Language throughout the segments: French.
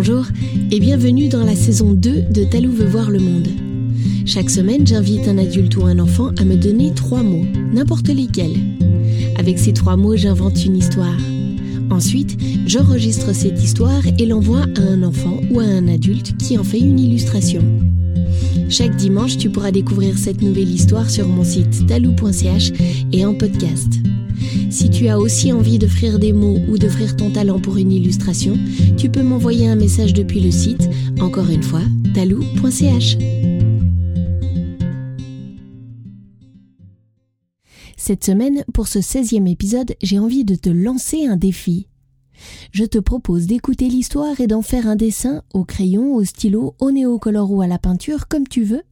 Bonjour et bienvenue dans la saison 2 de Talou veut voir le monde. Chaque semaine, j'invite un adulte ou un enfant à me donner trois mots, n'importe lesquels. Avec ces trois mots, j'invente une histoire. Ensuite, j'enregistre cette histoire et l'envoie à un enfant ou à un adulte qui en fait une illustration. Chaque dimanche, tu pourras découvrir cette nouvelle histoire sur mon site talou.ch et en podcast. Si tu as aussi envie d'offrir des mots ou d'offrir ton talent pour une illustration, tu peux m'envoyer un message depuis le site, encore une fois, talou.ch. Cette semaine, pour ce 16e épisode, j'ai envie de te lancer un défi. Je te propose d'écouter l'histoire et d'en faire un dessin au crayon, au stylo, au néocolor ou à la peinture, comme tu veux,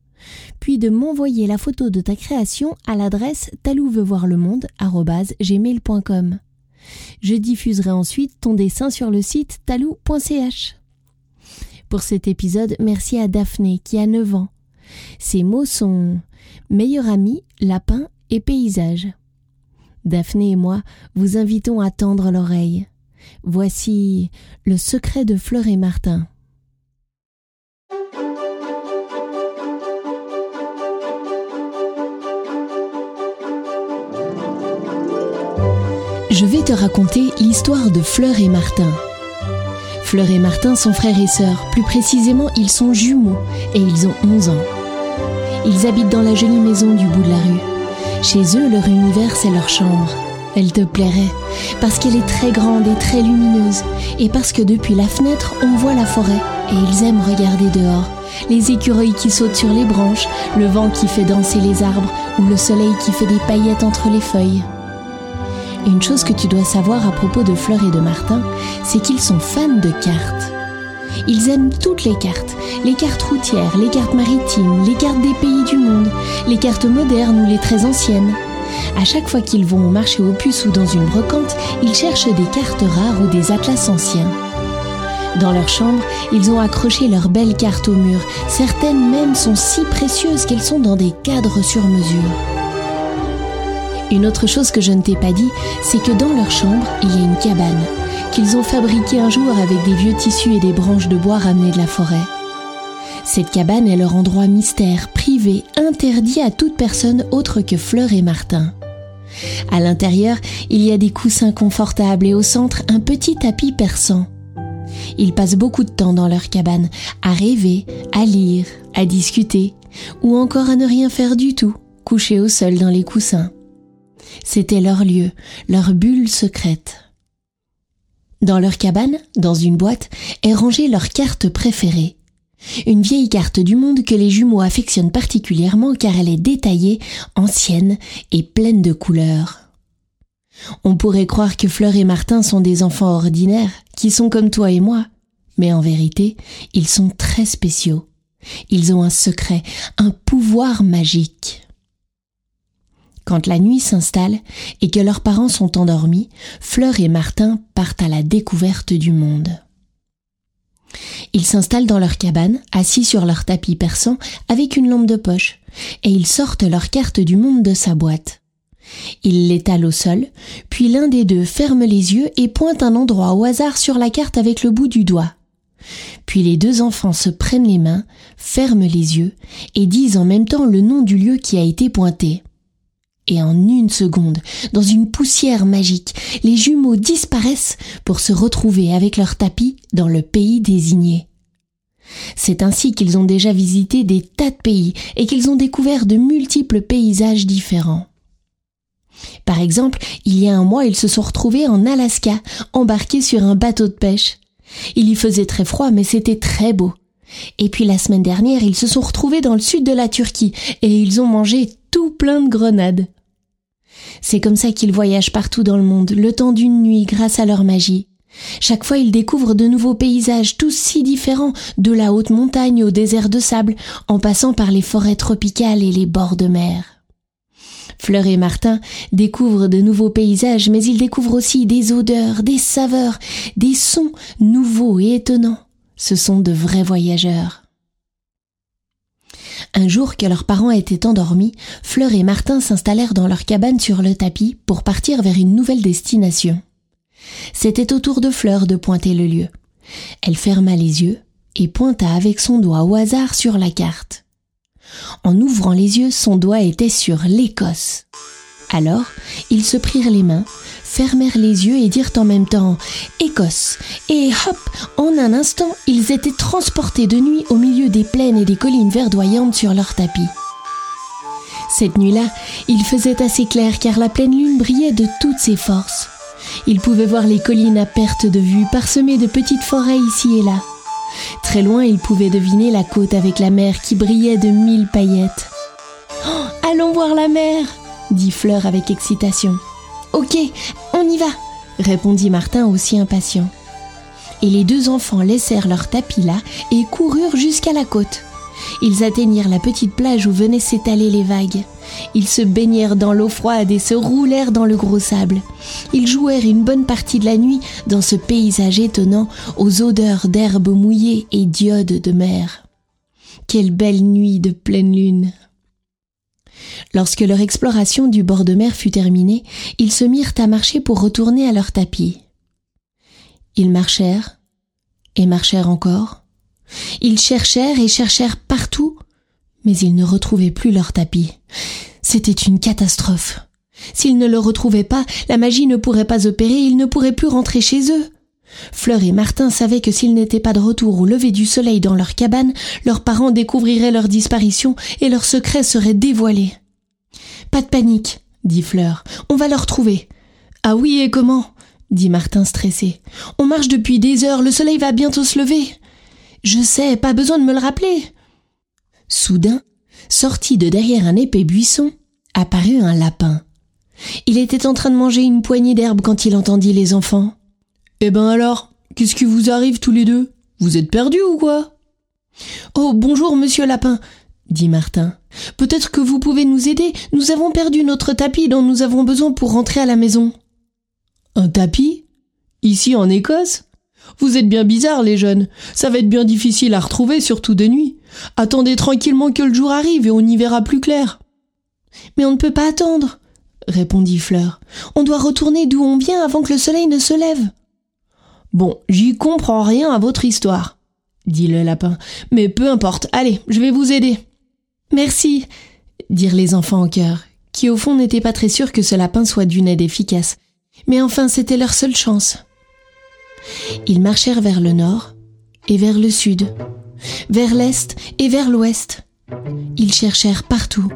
puis de m'envoyer la photo de ta création à l'adresse talouveutvoirlemonde.gmail.com. Je diffuserai ensuite ton dessin sur le site talou.ch. Pour cet épisode, merci à Daphné qui a 9 ans. Ses mots sont meilleur ami, lapin et paysage. Daphné et moi vous invitons à tendre l'oreille. Voici le secret de Fleur et Martin. Te raconter l'histoire de Fleur et Martin. Fleur et Martin sont frères et sœurs, plus précisément ils sont jumeaux et ils ont 11 ans. Ils habitent dans la jolie maison du bout de la rue. Chez eux, leur univers, c'est leur chambre. Elle te plairait, parce qu'elle est très grande et très lumineuse, et parce que depuis la fenêtre, on voit la forêt, et ils aiment regarder dehors. Les écureuils qui sautent sur les branches, le vent qui fait danser les arbres, ou le soleil qui fait des paillettes entre les feuilles. Une chose que tu dois savoir à propos de Fleur et de Martin, c'est qu'ils sont fans de cartes. Ils aiment toutes les cartes, les cartes routières, les cartes maritimes, les cartes des pays du monde, les cartes modernes ou les très anciennes. À chaque fois qu'ils vont au marché aux puces ou dans une brocante, ils cherchent des cartes rares ou des atlas anciens. Dans leur chambre, ils ont accroché leurs belles cartes au mur. Certaines même sont si précieuses qu'elles sont dans des cadres sur mesure. Une autre chose que je ne t'ai pas dit, c'est que dans leur chambre, il y a une cabane qu'ils ont fabriquée un jour avec des vieux tissus et des branches de bois ramenées de la forêt. Cette cabane est leur endroit mystère, privé, interdit à toute personne autre que Fleur et Martin. À l'intérieur, il y a des coussins confortables et au centre un petit tapis persan. Ils passent beaucoup de temps dans leur cabane, à rêver, à lire, à discuter, ou encore à ne rien faire du tout, couchés au sol dans les coussins. C'était leur lieu, leur bulle secrète. Dans leur cabane, dans une boîte, est rangée leur carte préférée. Une vieille carte du monde que les jumeaux affectionnent particulièrement car elle est détaillée, ancienne et pleine de couleurs. On pourrait croire que Fleur et Martin sont des enfants ordinaires, qui sont comme toi et moi, mais en vérité, ils sont très spéciaux. Ils ont un secret, un pouvoir magique. Quand la nuit s'installe et que leurs parents sont endormis, Fleur et Martin partent à la découverte du monde. Ils s'installent dans leur cabane, assis sur leur tapis persan, avec une lampe de poche, et ils sortent leur carte du monde de sa boîte. Ils l'étalent au sol, puis l'un des deux ferme les yeux et pointe un endroit au hasard sur la carte avec le bout du doigt. Puis les deux enfants se prennent les mains, ferment les yeux et disent en même temps le nom du lieu qui a été pointé. Et en une seconde, dans une poussière magique, les jumeaux disparaissent pour se retrouver avec leur tapis dans le pays désigné. C'est ainsi qu'ils ont déjà visité des tas de pays et qu'ils ont découvert de multiples paysages différents. Par exemple, il y a un mois, ils se sont retrouvés en Alaska, embarqués sur un bateau de pêche. Il y faisait très froid, mais c'était très beau. Et puis la semaine dernière, ils se sont retrouvés dans le sud de la Turquie et ils ont mangé tout plein de grenades. C'est comme ça qu'ils voyagent partout dans le monde, le temps d'une nuit, grâce à leur magie. Chaque fois, ils découvrent de nouveaux paysages, tous si différents, de la haute montagne au désert de sable, en passant par les forêts tropicales et les bords de mer. Fleur et Martin découvrent de nouveaux paysages, mais ils découvrent aussi des odeurs, des saveurs, des sons nouveaux et étonnants. Ce sont de vrais voyageurs. Un jour que leurs parents étaient endormis, Fleur et Martin s'installèrent dans leur cabane sur le tapis pour partir vers une nouvelle destination. C'était au tour de Fleur de pointer le lieu. Elle ferma les yeux et pointa avec son doigt au hasard sur la carte. En ouvrant les yeux, son doigt était sur l'Écosse. Alors, ils se prirent les mains, fermèrent les yeux et dirent en même temps Écosse. Et hop, en un instant, ils étaient transportés de nuit au milieu des plaines et des collines verdoyantes sur leur tapis. Cette nuit-là, il faisait assez clair car la pleine lune brillait de toutes ses forces. Ils pouvaient voir les collines à perte de vue, parsemées de petites forêts ici et là. Très loin, ils pouvaient deviner la côte avec la mer qui brillait de mille paillettes. Oh, allons voir la mer dit Fleur avec excitation. Ok, on y va répondit Martin aussi impatient. Et les deux enfants laissèrent leur tapis là et coururent jusqu'à la côte. Ils atteignirent la petite plage où venaient s'étaler les vagues. Ils se baignèrent dans l'eau froide et se roulèrent dans le gros sable. Ils jouèrent une bonne partie de la nuit dans ce paysage étonnant aux odeurs d'herbes mouillées et d'iodes de mer. Quelle belle nuit de pleine lune. Lorsque leur exploration du bord de mer fut terminée, ils se mirent à marcher pour retourner à leur tapis. Ils marchèrent et marchèrent encore. Ils cherchèrent et cherchèrent partout, mais ils ne retrouvaient plus leur tapis. C'était une catastrophe. S'ils ne le retrouvaient pas, la magie ne pourrait pas opérer, ils ne pourraient plus rentrer chez eux. Fleur et Martin savaient que s'ils n'étaient pas de retour au lever du soleil dans leur cabane, leurs parents découvriraient leur disparition et leur secret serait dévoilé. Pas de panique, dit Fleur. On va le retrouver. Ah oui, et comment? dit Martin stressé. On marche depuis des heures, le soleil va bientôt se lever. Je sais, pas besoin de me le rappeler. Soudain, sorti de derrière un épais buisson, apparut un lapin. Il était en train de manger une poignée d'herbe quand il entendit les enfants. Eh ben alors, qu'est-ce qui vous arrive tous les deux? Vous êtes perdus ou quoi? Oh, bonjour, monsieur Lapin, dit Martin. Peut-être que vous pouvez nous aider. Nous avons perdu notre tapis dont nous avons besoin pour rentrer à la maison. Un tapis? Ici en Écosse? Vous êtes bien bizarres, les jeunes. Ça va être bien difficile à retrouver, surtout de nuit. Attendez tranquillement que le jour arrive et on y verra plus clair. Mais on ne peut pas attendre, répondit Fleur. On doit retourner d'où on vient avant que le soleil ne se lève. Bon, j'y comprends rien à votre histoire, dit le lapin. Mais peu importe, allez, je vais vous aider. Merci, dirent les enfants en chœur, qui au fond n'étaient pas très sûrs que ce lapin soit d'une aide efficace. Mais enfin, c'était leur seule chance. Ils marchèrent vers le nord et vers le sud, vers l'est et vers l'ouest. Ils cherchèrent partout,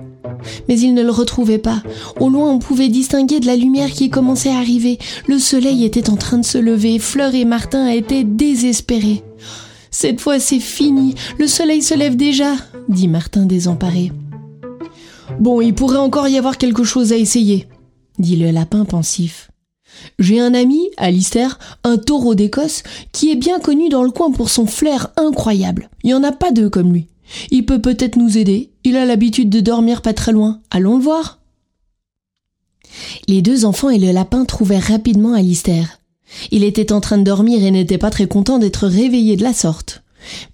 mais ils ne le retrouvaient pas. Au loin, on pouvait distinguer de la lumière qui commençait à arriver. Le soleil était en train de se lever. Fleur et Martin étaient désespérés. Cette fois, c'est fini. Le soleil se lève déjà, dit Martin désemparé. Bon, il pourrait encore y avoir quelque chose à essayer, dit le lapin pensif. J'ai un ami, Alistair, un taureau d'Écosse, qui est bien connu dans le coin pour son flair incroyable. Il n'y en a pas deux comme lui. Il peut peut-être nous aider. Il a l'habitude de dormir pas très loin. Allons le voir. Les deux enfants et le lapin trouvèrent rapidement Alistair. Il était en train de dormir et n'était pas très content d'être réveillé de la sorte.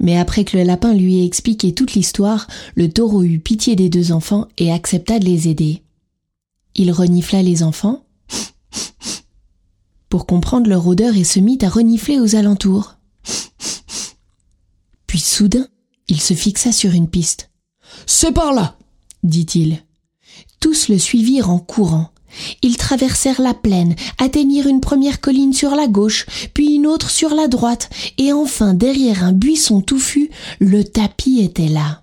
Mais après que le lapin lui ait expliqué toute l'histoire, le taureau eut pitié des deux enfants et accepta de les aider. Il renifla les enfants pour comprendre leur odeur et se mit à renifler aux alentours. Puis soudain, il se fixa sur une piste. C'est par là, dit-il. Tous le suivirent en courant. Ils traversèrent la plaine, atteignirent une première colline sur la gauche, puis une autre sur la droite, et enfin derrière un buisson touffu, le tapis était là.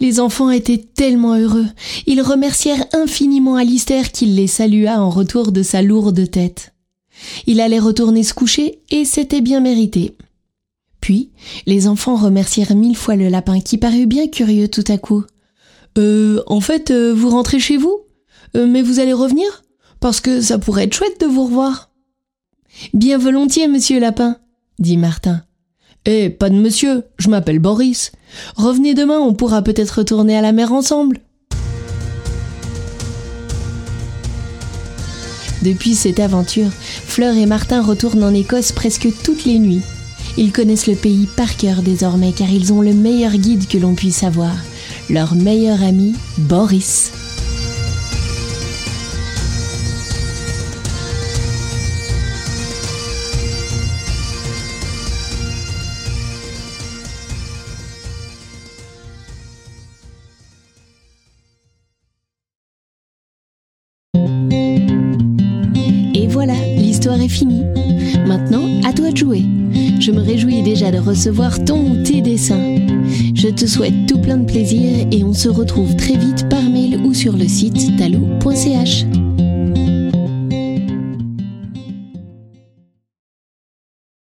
Les enfants étaient tellement heureux. Ils remercièrent infiniment Alistair qui les salua en retour de sa lourde tête. Il allait retourner se coucher et c'était bien mérité. Puis, les enfants remercièrent mille fois le lapin qui parut bien curieux tout à coup. Euh, en fait, euh, vous rentrez chez vous? Euh, Mais vous allez revenir? Parce que ça pourrait être chouette de vous revoir. Bien volontiers, monsieur Lapin, dit Martin. Eh, pas de monsieur, je m'appelle Boris. Revenez demain, on pourra peut-être retourner à la mer ensemble. Depuis cette aventure, Fleur et Martin retournent en Écosse presque toutes les nuits. Ils connaissent le pays par cœur désormais car ils ont le meilleur guide que l'on puisse avoir, leur meilleur ami, Boris. Est finie. Maintenant, à toi de jouer. Je me réjouis déjà de recevoir ton ou tes dessins. Je te souhaite tout plein de plaisir et on se retrouve très vite par mail ou sur le site talo.ch.